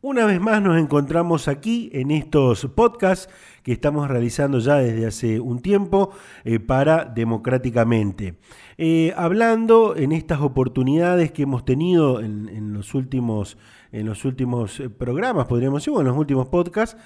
Una vez más nos encontramos aquí en estos podcasts que estamos realizando ya desde hace un tiempo eh, para Democráticamente. Eh, hablando en estas oportunidades que hemos tenido en, los, últimos, en los últimos eh, programas, podríamos decir, o en los últimos podcasts,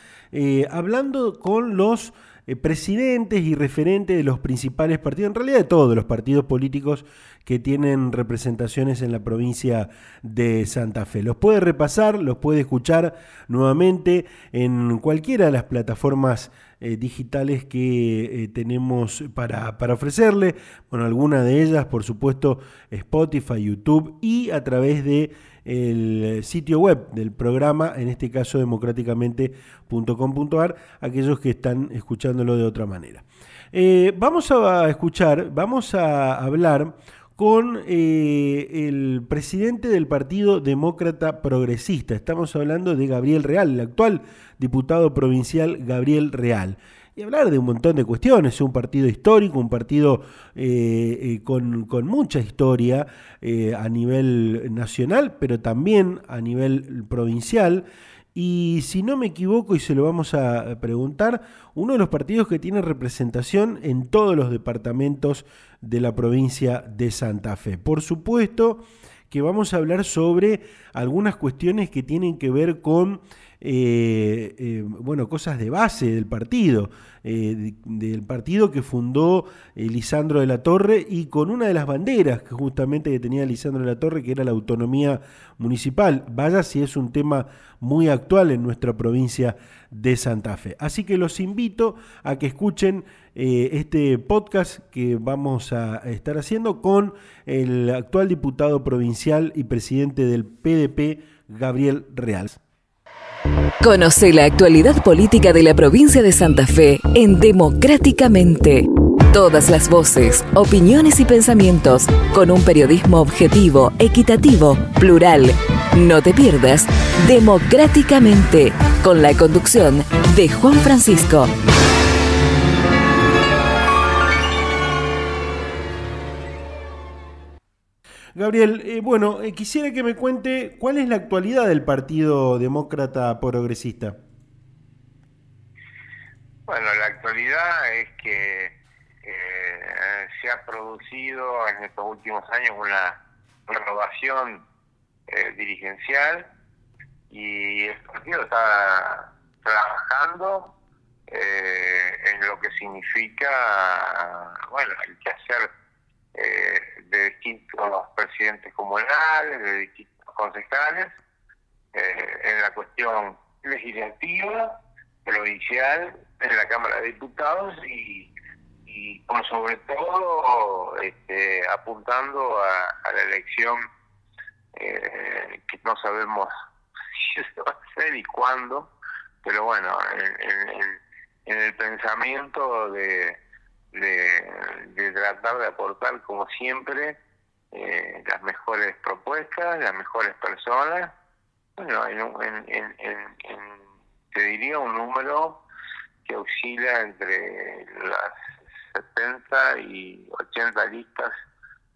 hablando con los eh, presidentes y referentes de los principales partidos, en realidad de todos los partidos políticos que tienen representaciones en la provincia de Santa Fe. Los puede repasar, los puede escuchar nuevamente en cualquiera de las plataformas eh, digitales que eh, tenemos para, para, ofrecerle. Bueno, alguna de ellas, por supuesto, Spotify, YouTube y a través de el sitio web del programa, en este caso democráticamente.com.ar, aquellos que están escuchándolo de otra manera. Eh, vamos a escuchar, vamos a hablar con eh, el presidente del Partido Demócrata Progresista. Estamos hablando de Gabriel Real, el actual diputado provincial Gabriel Real hablar de un montón de cuestiones. Un partido histórico, un partido eh, eh, con, mucha historia eh, a nivel nacional, pero también a nivel provincial. Y si no me equivoco, y se lo vamos a preguntar, uno de los partidos que tiene representación en todos los departamentos de la provincia de Santa Fe. Por supuesto que vamos a hablar sobre algunas cuestiones que tienen que ver con eh, eh, bueno, cosas de base del partido, eh, del partido que fundó Lisandro de la Torre y con una de las banderas que justamente que tenía Lisandro de la Torre, que era la autonomía municipal. Vaya si es un tema muy actual en nuestra provincia de Santa Fe. Así que los invito a que escuchen este podcast que vamos a estar haciendo con el actual diputado provincial y presidente del PDP, Gabriel Real. Conoce la actualidad política de la provincia de Santa Fe en Democráticamente. Todas las voces, opiniones y pensamientos con un periodismo objetivo, equitativo, plural. No te pierdas Democráticamente con la conducción de Juan Francisco. Gabriel, eh, bueno, eh, quisiera que me cuente cuál es la actualidad del Partido Demócrata Progresista. Bueno, la actualidad es que eh, se ha producido en estos últimos años una renovación dirigencial y el partido está trabajando en lo que significa, bueno, el que hacer de distintos presidentes comunales, de distintos concejales, eh, en la cuestión legislativa, provincial, en la Cámara de Diputados y, y por sobre todo este, apuntando a, la elección eh, que no sabemos si se va a hacer y cuándo, pero bueno, en el pensamiento de de, tratar de aportar, como siempre, eh, las mejores propuestas, las mejores personas. Bueno, en, en, en, te diría un número que oscila entre las 70 y 80 listas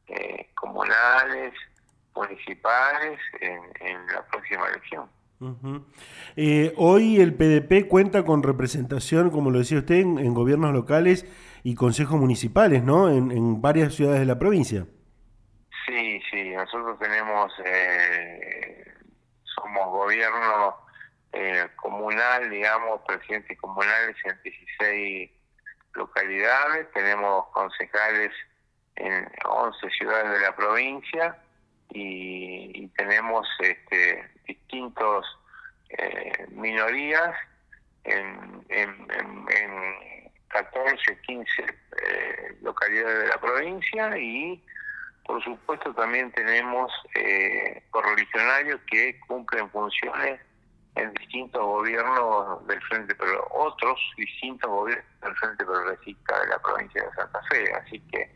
eh, comunales, municipales en, la próxima elección. Eh, hoy el PDP cuenta con representación, como lo decía usted, en gobiernos locales y consejos municipales, ¿no? En, varias ciudades de la provincia. Sí, sí, nosotros tenemos, eh, somos gobierno eh, comunal, digamos, presidentes comunales en 16 localidades, tenemos concejales en 11 ciudades de la provincia y, tenemos este, distintos eh, minorías en, en 14, 15 eh, localidades de la provincia y por supuesto también tenemos eh, correligionarios que cumplen funciones en distintos gobiernos del Frente, pero otros distintos gobiernos del Frente Progresista de la provincia de Santa Fe. Así que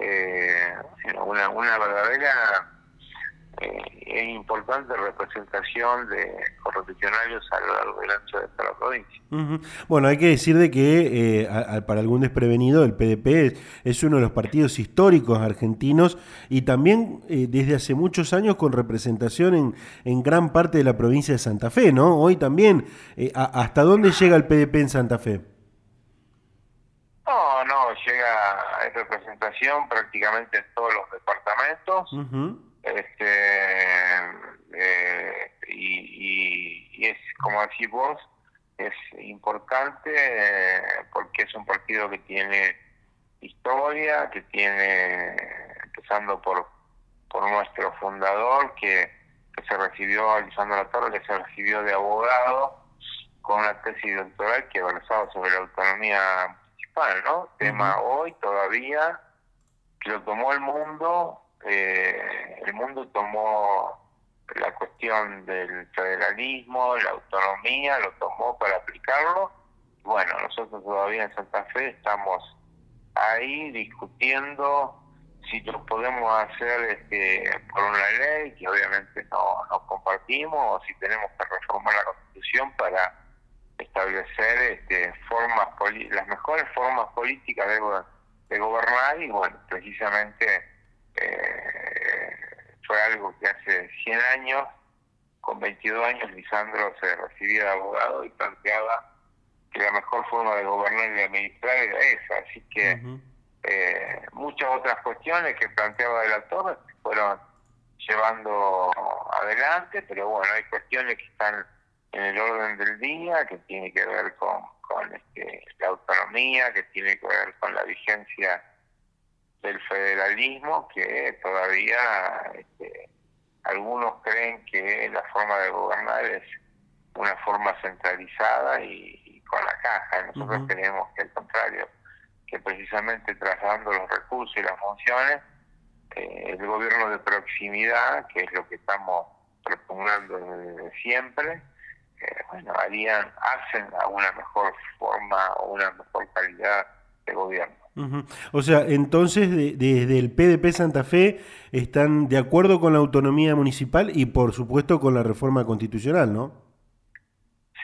eh, una, una verdadera eh, es importante representación de correligionarios a lo largo del ancho de la provincia. Bueno, hay que decir de que eh, para algún desprevenido el PDP es, uno de los partidos históricos argentinos y también eh, desde hace muchos años con representación en, en, gran parte de la provincia de Santa Fe, ¿no? Hoy también, ¿hasta dónde llega el PDP en Santa Fe? No, no, llega a representación prácticamente en todos los departamentos este eh, y, es como decís vos es importante eh, porque es un partido que tiene historia que tiene empezando por por nuestro fundador que, se recibió Alessandro La Torre que se recibió de abogado con una tesis doctoral que versaba sobre la autonomía municipal no tema hoy todavía que lo tomó el mundo eh, el mundo tomó la cuestión del federalismo, la autonomía, lo tomó para aplicarlo. Bueno, nosotros todavía en Santa Fe estamos ahí discutiendo si lo podemos hacer este, por una ley que obviamente no, no compartimos o si tenemos que reformar la constitución para establecer este, formas las mejores formas políticas de, de gobernar y bueno precisamente eh, fue algo que hace 100 años, con 22 años, Lisandro se recibía de abogado y planteaba que la mejor forma de gobernar y de administrar era esa. Así que eh, muchas otras cuestiones que planteaba de la torre se fueron llevando adelante, pero bueno, hay cuestiones que están en el orden del día, que tiene que ver con, con este, la autonomía, que tiene que ver con la vigencia del federalismo que todavía este, algunos creen que la forma de gobernar es una forma centralizada y, con la caja. Nosotros creemos que al contrario, que precisamente trasladando los recursos y las funciones, eh, el gobierno de proximidad, que es lo que estamos propugnando desde siempre, eh, bueno, harían, hacen a una mejor forma o una mejor calidad de gobierno. O sea, entonces desde el PDP Santa Fe están de acuerdo con la autonomía municipal y por supuesto con la reforma constitucional, ¿no?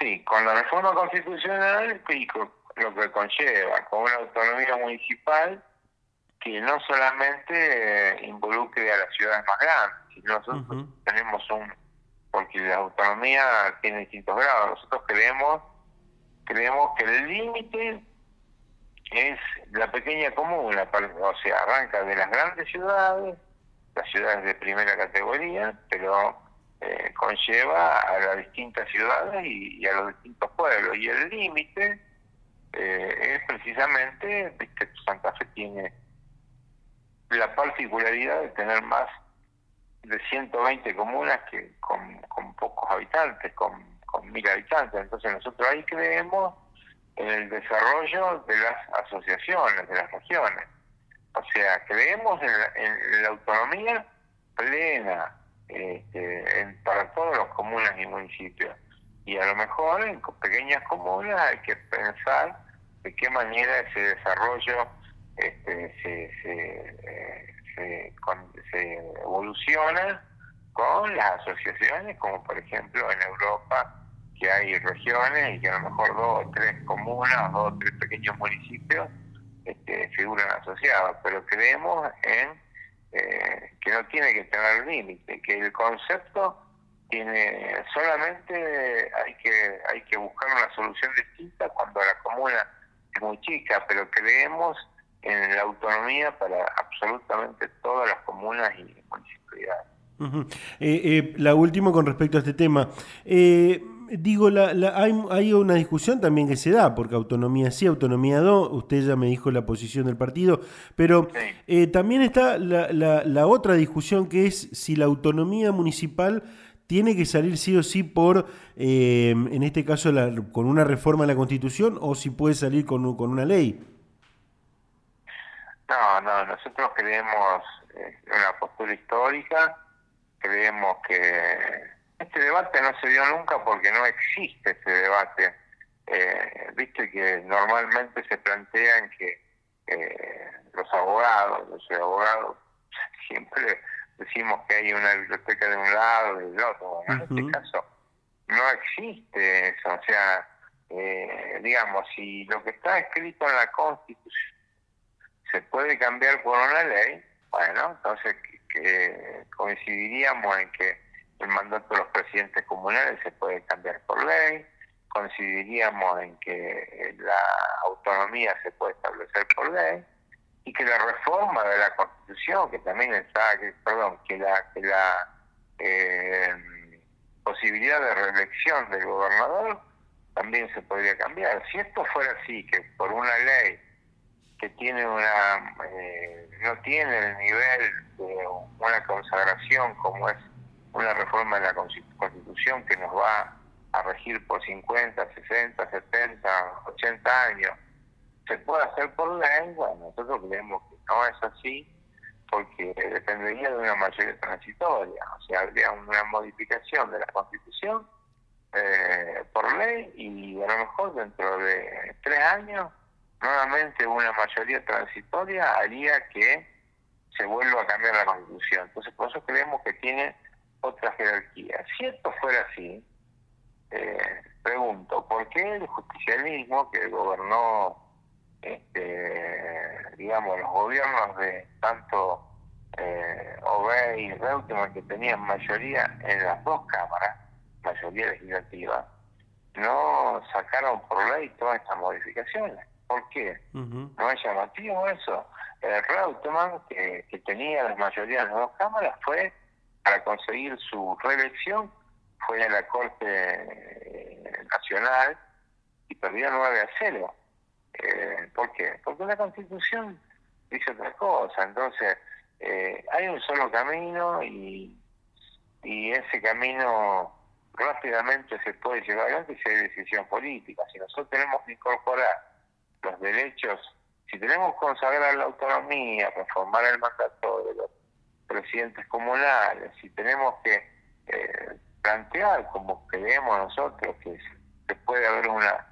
Sí, con la reforma constitucional y con lo que conlleva, con una autonomía municipal que no solamente eh, involucre a las ciudades más grandes, sino nosotros tenemos un, porque la autonomía tiene distintos grados, nosotros creemos, creemos que el límite es la pequeña comuna, o sea, arranca de las grandes ciudades, las ciudades de primera categoría, pero eh, conlleva a las distintas ciudades y, a los distintos pueblos. Y el límite eh, es precisamente, que Santa Fe tiene la particularidad de tener más de 120 comunas que con, con pocos habitantes, con, con mil habitantes. Entonces nosotros ahí creemos el desarrollo de las asociaciones, de las regiones. O sea, creemos en la, autonomía plena este, para todos los comunas y municipios. Y a lo mejor en pequeñas comunas hay que pensar de qué manera ese desarrollo este, eh, se evoluciona con las asociaciones, como por ejemplo en Europa que hay regiones y que a lo mejor dos o tres comunas, dos o tres pequeños municipios este, figuran asociados, pero creemos en eh, que no tiene que tener límite, que el concepto tiene solamente hay que hay que buscar una solución distinta cuando la comuna es muy chica, pero creemos en la autonomía para absolutamente todas las comunas y municipalidades. Eh, eh, la última con respecto a este tema. Digo, la, hay, hay, una discusión también que se da, porque autonomía sí, autonomía no, usted ya me dijo la posición del partido, pero eh, también está la, la, otra discusión que es si la autonomía municipal tiene que salir sí o sí por, eh, en este caso, con una reforma a la Constitución o si puede salir con, con una ley. No, no, nosotros creemos en una postura histórica, creemos que este debate no se dio nunca porque no existe este debate. Eh, viste que normalmente se plantean que eh, los abogados, los abogados siempre decimos que hay una biblioteca de un lado y del otro. en este caso no existe eso. O sea, eh, digamos, si lo que está escrito en la Constitución se puede cambiar por una ley, bueno, entonces que coincidiríamos en que el mandato de los presidentes comunales se puede cambiar por ley, coincidiríamos en que la autonomía se puede establecer por ley y que la reforma de la Constitución, que también está, perdón, que la, que la eh, posibilidad de reelección del gobernador también se podría cambiar. Si esto fuera así, que por una ley que tiene una eh, no tiene el nivel de una consagración como es una reforma de la Constitución que nos va a regir por 50, 60, 70, 80 años, se puede hacer por ley, bueno, nosotros creemos que no es así, porque dependería de una mayoría transitoria, o sea, habría una modificación de la Constitución eh, por ley y a lo mejor dentro de tres años nuevamente una mayoría transitoria haría que se vuelva a cambiar la constitución. Entonces, por eso creemos que tiene otra jerarquía. Si esto fuera así, eh, pregunto, ¿por qué el justicialismo que gobernó, este, digamos, los gobiernos de tanto eh, y Reutemann, que tenían mayoría en las dos cámaras, mayoría legislativa, no sacaron por ley todas estas modificaciones? ¿Por qué? ¿No es llamativo eso? El Reutemann, que, que tenía la mayoría de las dos cámaras, fue para conseguir su reelección, fue a la Corte eh, Nacional y perdió 9 a 0. Eh, ¿Por qué? Porque la Constitución dice otra cosa. Entonces, eh, hay un solo camino y, y ese camino rápidamente se puede llevar adelante si hay decisión política. Si nosotros tenemos que incorporar los derechos, si tenemos que consagrar la autonomía, reformar el mandato de los presidentes comunales, si tenemos que eh, plantear como creemos nosotros que puede haber una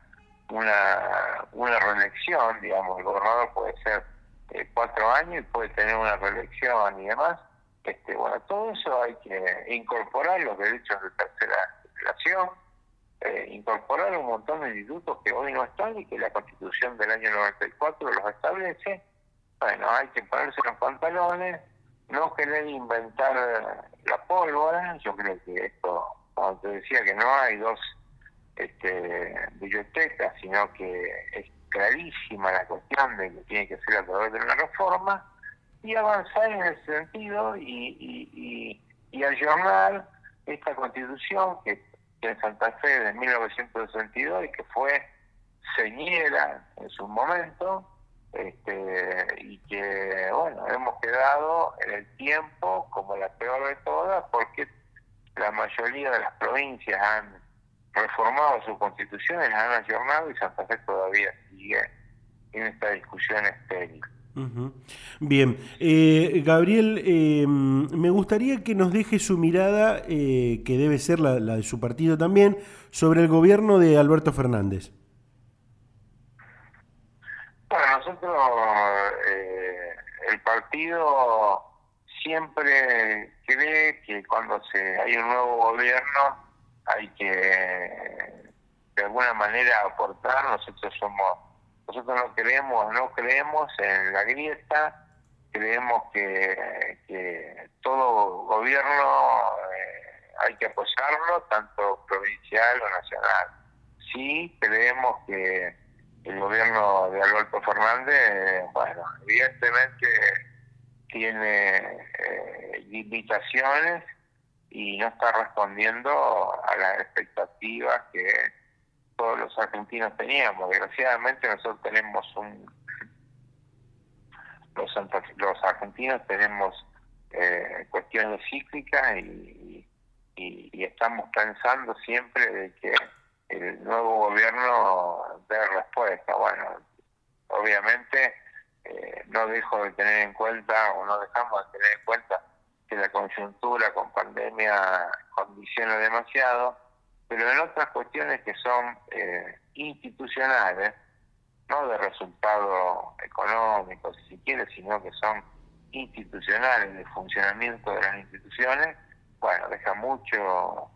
una una reelección, digamos, el gobernador puede ser eh, cuatro años y puede tener una reelección y demás, este bueno, todo eso hay que incorporar los derechos de tercera generación, eh, incorporar un montón de institutos que hoy no están y que la constitución del año 94 los establece. Bueno, hay que ponerse los pantalones, no querer inventar la pólvora. Yo creo que esto, como te decía, que no hay dos este, bibliotecas, sino que es clarísima la cuestión de que tiene que ser a través de una reforma y avanzar en ese sentido y, y, y, y ayornar esta constitución que en Santa Fe de 1962 y que fue señera en su momento este, y que bueno hemos quedado en el tiempo como la peor de todas porque la mayoría de las provincias han reformado sus constituciones, han ayornado y Santa Fe todavía sigue en esta discusión estéril. Bien, eh, Gabriel, eh, me gustaría que nos deje su mirada, eh, que debe ser la, de su partido también, sobre el gobierno de Alberto Fernández. Bueno, nosotros, el partido siempre cree que cuando se hay un nuevo gobierno hay que de alguna manera aportar, nosotros somos nosotros no creemos, no creemos en la grieta, creemos que, que todo gobierno eh, hay que apoyarlo, tanto provincial o nacional. Sí creemos que el gobierno de Alberto Fernández, bueno, evidentemente tiene eh, limitaciones y no está respondiendo a las expectativas que todos los argentinos teníamos. Desgraciadamente nosotros tenemos un... Los, los argentinos tenemos eh, cuestiones cíclicas y, y, estamos pensando siempre de que el nuevo gobierno dé respuesta. Bueno, obviamente eh, no dejo de tener en cuenta o no dejamos de tener en cuenta que la coyuntura con pandemia condiciona demasiado pero en otras cuestiones que son eh, institucionales, no de resultado económico, si quiere, sino que son institucionales, de funcionamiento de las instituciones, bueno, deja mucho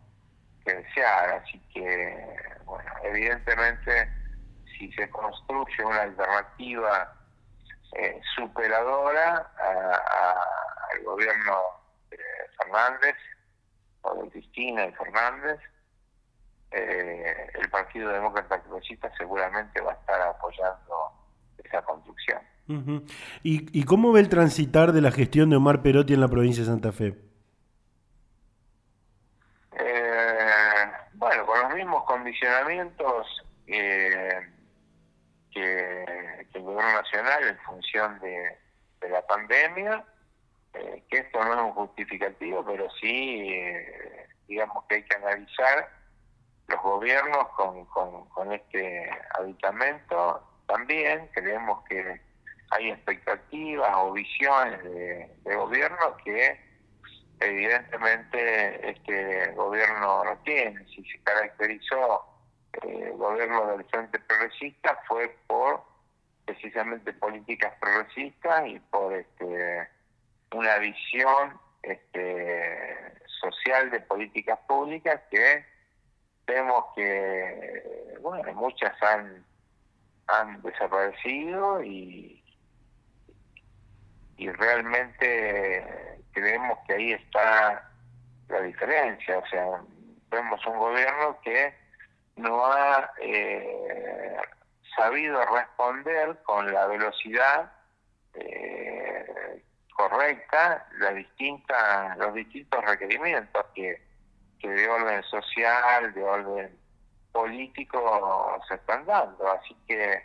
que así que, bueno, evidentemente si se construye una alternativa eh, superadora al gobierno de Fernández o de Cristina y Fernández, eh, el Partido Demócrata Progresista seguramente va a estar apoyando esa construcción. ¿Y, ¿Y cómo ve el transitar de la gestión de Omar Perotti en la provincia de Santa Fe? Eh, bueno, con los mismos condicionamientos eh, que, el gobierno nacional en función de, la pandemia, eh, que esto no es un justificativo, pero sí, digamos que hay que analizar los gobiernos con, con, este aditamento. También creemos que hay expectativas o visiones de, gobierno que evidentemente este gobierno no tiene. Si se caracterizó eh, el gobierno del Frente Progresista fue por precisamente políticas progresistas y por este una visión este, social de políticas públicas que vemos que, bueno, muchas han, han desaparecido y, y realmente creemos que ahí está la diferencia. O sea, vemos un gobierno que no ha eh, sabido responder con la velocidad eh, correcta la distinta, los distintos requerimientos que que de orden social, de orden político se están dando. Así que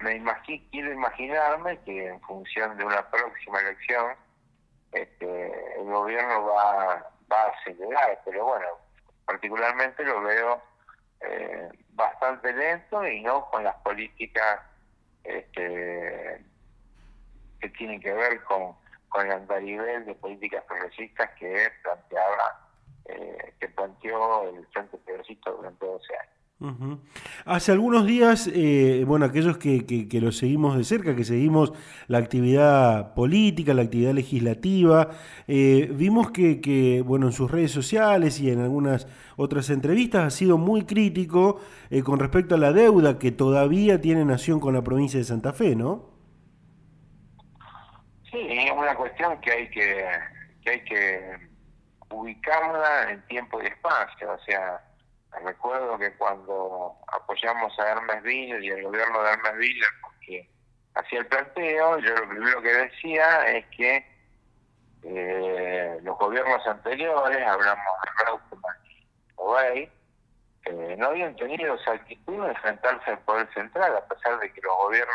me imagino, quiero imaginarme que en función de una próxima elección este, el gobierno va, va a acelerar, pero bueno, particularmente lo veo eh, bastante lento y no con las políticas este, que tienen que ver con, con el andarivel de políticas progresistas que planteaba eh, que planteó el Frente Progresista durante 12 años. Hace algunos días, eh, bueno, aquellos que, que, lo seguimos de cerca, que seguimos la actividad política, la actividad legislativa, eh, vimos que, que, bueno, en sus redes sociales y en algunas otras entrevistas ha sido muy crítico con respecto a la deuda que todavía tiene Nación con la provincia de Santa Fe, ¿no? Sí, es una cuestión que hay que, que hay que ubicarla en tiempo y espacio. O sea, recuerdo que cuando apoyamos a Hermes Villa y el gobierno de Hermes Villa, porque hacía el planteo, yo lo primero que decía es que eh, los gobiernos anteriores, hablamos de Reutemann y Obey, eh, no habían tenido esa actitud de enfrentarse al poder central, a pesar de que los gobiernos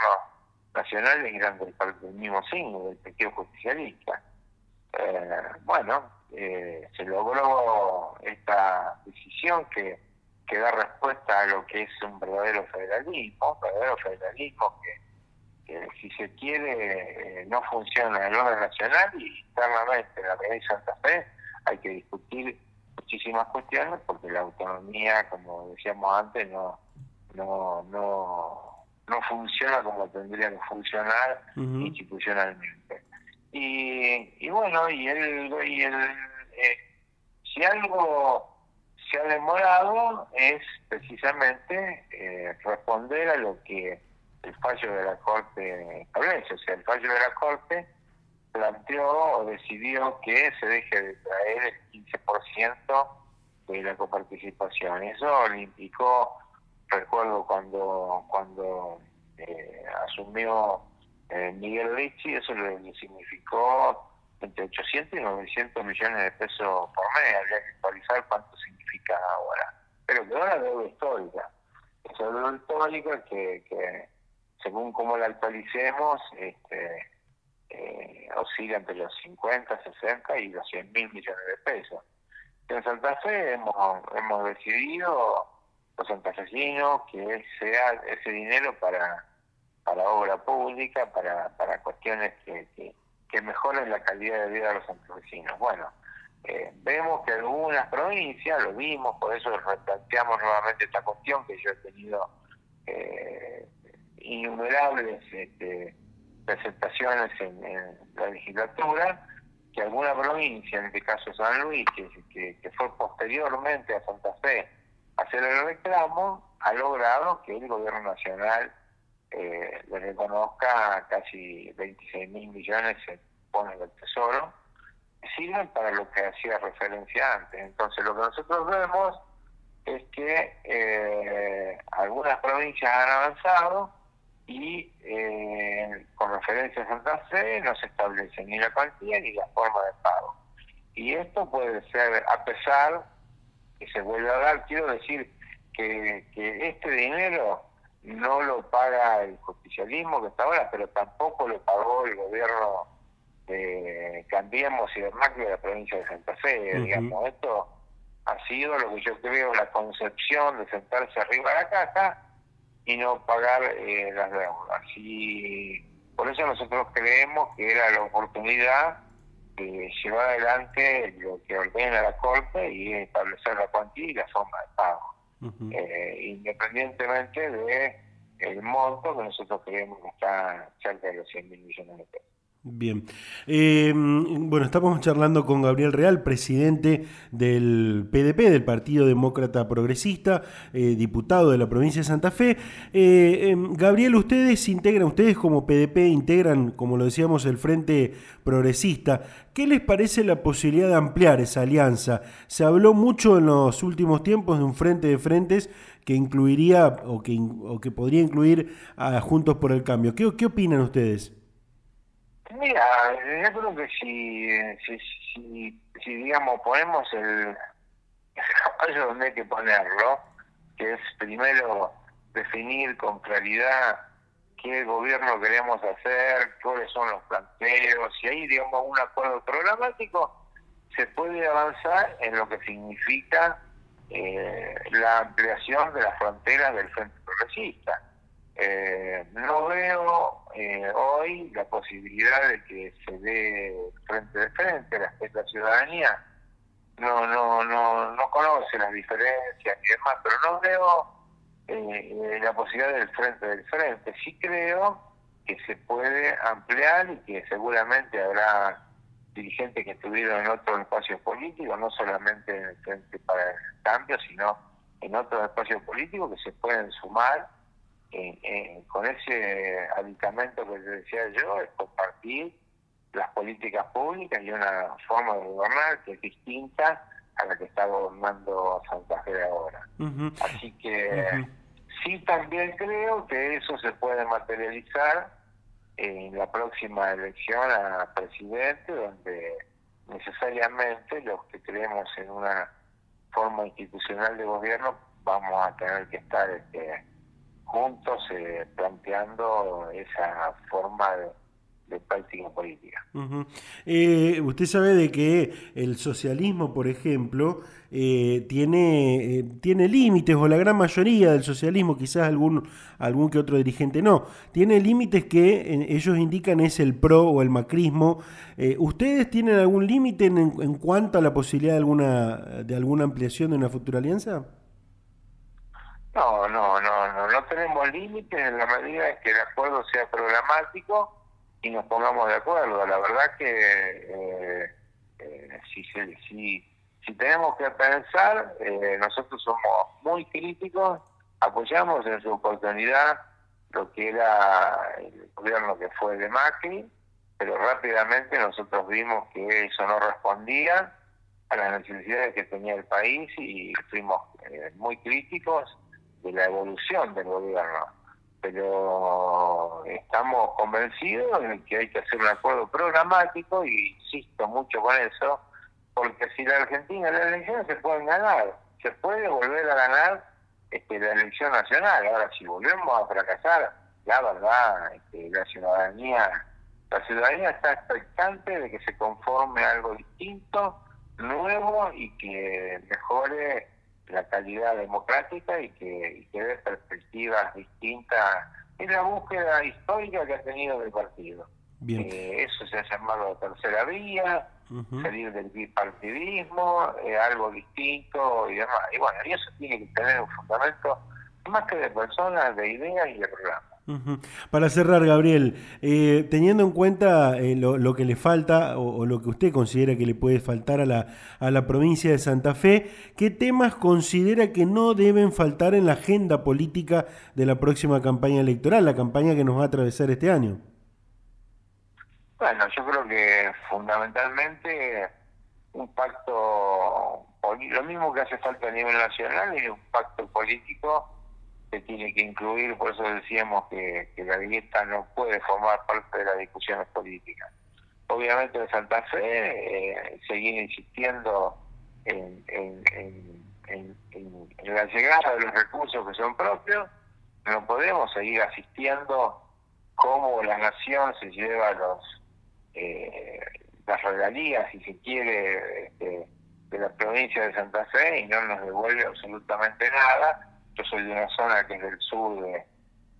nacionales eran del, mismo signo, del Partido Justicialista. Eh, bueno, eh, se logró esta decisión que, que da respuesta a lo que es un verdadero federalismo, un verdadero federalismo que, si se quiere eh, no funciona en el orden nacional y internamente en la provincia de Santa Fe hay que discutir muchísimas cuestiones porque la autonomía, como decíamos antes, no no no no funciona como tendría que funcionar institucionalmente. Y, y bueno, y el, y el eh, si algo se ha demorado es precisamente eh, responder a lo que el fallo de la Corte establece. O sea, el fallo de la Corte planteó o decidió que se deje de traer el 15% de la coparticipación. Eso le implicó, recuerdo cuando cuando eh, asumió eh, Miguel Ricci, eso le, significó entre 800 y 900 millones de pesos por mes. Habría que actualizar cuánto significa ahora. Pero que ahora deuda histórica. Esa deuda histórica que, que según cómo la actualicemos, este, eh, oscila entre los 50, 60 y los 100 mil millones de pesos. En Santa Fe hemos, hemos decidido, los santafesinos, que sea ese dinero para para obra pública, para, para cuestiones que, que, mejoren la calidad de vida de los santafesinos. Bueno, eh, vemos que algunas provincias, lo vimos, por eso replanteamos nuevamente esta cuestión que yo he tenido eh, innumerables este, presentaciones en, la legislatura que alguna provincia, en este caso San Luis, que, que, fue posteriormente a Santa Fe a hacer el reclamo, ha logrado que el gobierno nacional eh, le reconozca casi 26 mil millones se pone del tesoro, sirven para lo que hacía referencia antes. Entonces lo que nosotros vemos es que eh, algunas provincias han avanzado y eh, con referencia a Santa Fe no se establece ni la cuantía ni la forma de pago. Y esto puede ser, a pesar que se vuelve a dar, quiero decir que este dinero no lo paga el justicialismo que está ahora, pero tampoco lo pagó el gobierno de Cambiemos y de Macri de la provincia de Santa Fe, digamos. Esto ha sido lo que yo creo la concepción de sentarse arriba de la caja y no pagar eh, las deudas. Y por eso nosotros creemos que era la oportunidad de llevar adelante lo que ordena la Corte y establecer la cuantía y la forma de pago. Eh, independientemente de el monto que nosotros creemos que está cerca de los 100 mil millones de pesos. Bien. Eh, bueno, estamos charlando con Gabriel Real, presidente del PDP, del Partido Demócrata Progresista, eh, diputado de la provincia de Santa Fe. Eh, em, Gabriel, ustedes integran, ustedes como PDP integran, como lo decíamos, el Frente Progresista. ¿Qué les parece la posibilidad de ampliar esa alianza? Se habló mucho en los últimos tiempos de un frente de frentes que incluiría o que, podría incluir a Juntos por el Cambio. ¿Qué, qué opinan ustedes? Mira, yo creo que si, si, si, digamos, ponemos el, caballo donde hay que ponerlo, que es primero definir con claridad qué gobierno queremos hacer, cuáles son los planteos, y ahí, digamos, un acuerdo programático, se puede avanzar en lo que significa eh, la ampliación de las fronteras del Frente Progresista eh, no veo eh, hoy la posibilidad de que se dé frente de frente la, la ciudadanía. No no no no conoce las diferencias y demás pero no veo eh, la posibilidad del frente del frente. Sí creo que se puede ampliar y que seguramente habrá dirigentes que estuvieron en otros espacios políticos no solamente en el frente para el cambio sino en otros espacios políticos que se pueden sumar con ese aditamento que decía yo, es compartir las políticas públicas y una forma de gobernar que es distinta a la que está gobernando Santa Fe ahora. Así que sí también creo que eso se puede materializar en la próxima elección a presidente, donde necesariamente los que creemos en una forma institucional de gobierno vamos a tener que estar este, juntos eh, planteando esa forma de, práctica política. Eh, usted sabe de que el socialismo, por ejemplo, eh, tiene, tiene límites, o la gran mayoría del socialismo, quizás algún, algún que otro dirigente no, tiene límites que ellos indican es el pro o el macrismo. ¿Ustedes tienen algún límite en, en, cuanto a la posibilidad de alguna, de alguna ampliación de una futura alianza? No, no, no tenemos límites en la medida en que el acuerdo sea programático y nos pongamos de acuerdo. La verdad que eh, eh, si, si, si tenemos que pensar, eh, nosotros somos muy críticos, apoyamos en su oportunidad lo que era el gobierno que fue de Macri, pero rápidamente nosotros vimos que eso no respondía a las necesidades que tenía el país y fuimos muy críticos de la evolución del gobierno. Pero estamos convencidos de que hay que hacer un acuerdo programático y insisto mucho con eso, porque si la Argentina las elecciones se pueden ganar, se puede volver a ganar este, la elección nacional. Ahora, si volvemos a fracasar, la verdad, este, la ciudadanía, la ciudadanía está expectante de que se conforme algo distinto, nuevo y que mejore la calidad democrática y que, y dé perspectivas distintas en la búsqueda histórica que ha tenido el partido. Eh, eso se ha llamado tercera vía, salir del bipartidismo, eh, algo distinto y demás. Y bueno, y eso tiene que tener un fundamento más que de personas, de ideas y de programas. Para cerrar, Gabriel, eh, teniendo en cuenta eh, lo, que le falta o, lo que usted considera que le puede faltar a la, a la provincia de Santa Fe, ¿qué temas considera que no deben faltar en la agenda política de la próxima campaña electoral, la campaña que nos va a atravesar este año? Bueno, yo creo que fundamentalmente un pacto, lo mismo que hace falta a nivel nacional, es un pacto político que tiene que incluir, por eso decíamos que, la grieta no puede formar parte de las discusiones políticas. Obviamente en Santa Fe eh, seguir insistiendo en, la llegada de los recursos que son propios, no podemos seguir asistiendo como la nación se lleva los eh, las regalías, si se quiere, este, de la provincia de Santa Fe y no nos devuelve absolutamente nada yo soy de una zona que es del sur de,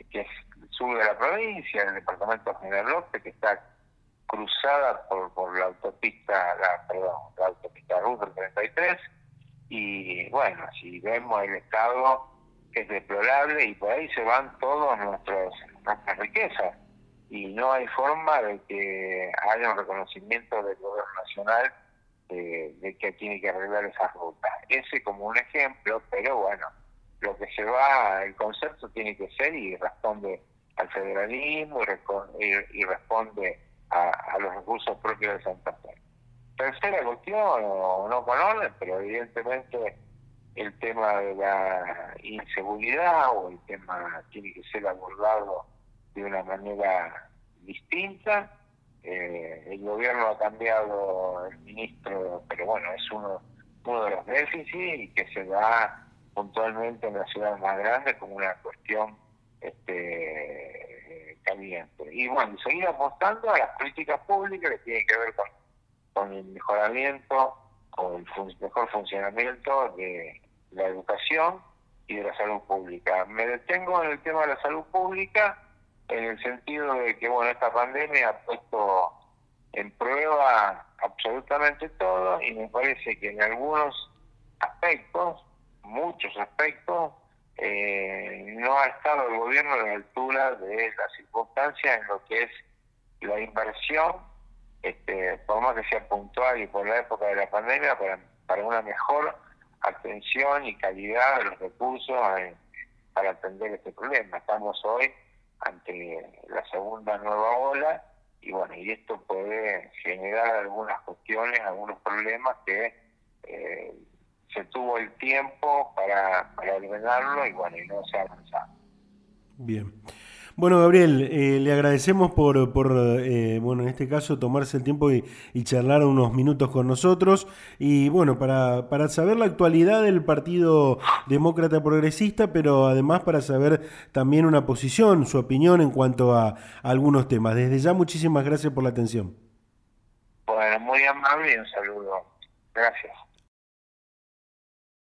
que es el sur de la provincia, el departamento General Norte, que está cruzada por, por la autopista, la, perdón, la autopista Ruta 33, y bueno, si vemos el estado es deplorable y por ahí se van todas nuestras riquezas y no hay forma de que haya un reconocimiento del gobierno nacional de, de que tiene que arreglar esas rutas. Ese como un ejemplo, pero bueno, lo que se va, el concepto tiene que ser y responde al federalismo y, responde a, los recursos propios de Santa Fe. Tercera cuestión, no con orden, pero evidentemente el tema de la inseguridad o el tema tiene que ser abordado de una manera distinta. Eh, el gobierno ha cambiado el ministro, pero bueno, es uno, uno de los déficits y que se da puntualmente en la ciudad más grande como una cuestión este, caliente. Y bueno, seguir apostando a las políticas públicas que tienen que ver con, con el mejoramiento, con el mejor funcionamiento de la educación y de la salud pública. Me detengo en el tema de la salud pública en el sentido de que bueno esta pandemia ha puesto en prueba absolutamente todo y me parece que en algunos aspectos muchos aspectos, eh, no ha estado el gobierno a la altura de las circunstancias en lo que es la inversión, este, por más que sea puntual y por la época de la pandemia, para, para una mejor atención y calidad de los recursos eh, para atender este problema. Estamos hoy ante la segunda nueva ola y bueno, y esto puede generar algunas cuestiones, algunos problemas que eh, se tuvo el tiempo para, para ordenarlo y bueno, y no se ha avanzado. Bien. Bueno, Gabriel, eh, le agradecemos por, por eh, bueno, en este caso, tomarse el tiempo y, charlar unos minutos con nosotros. Y bueno, para, para saber la actualidad del Partido Demócrata Progresista, pero además para saber también una posición, su opinión en cuanto a, a algunos temas. Desde ya, muchísimas gracias por la atención. Bueno, muy amable y un saludo. Gracias.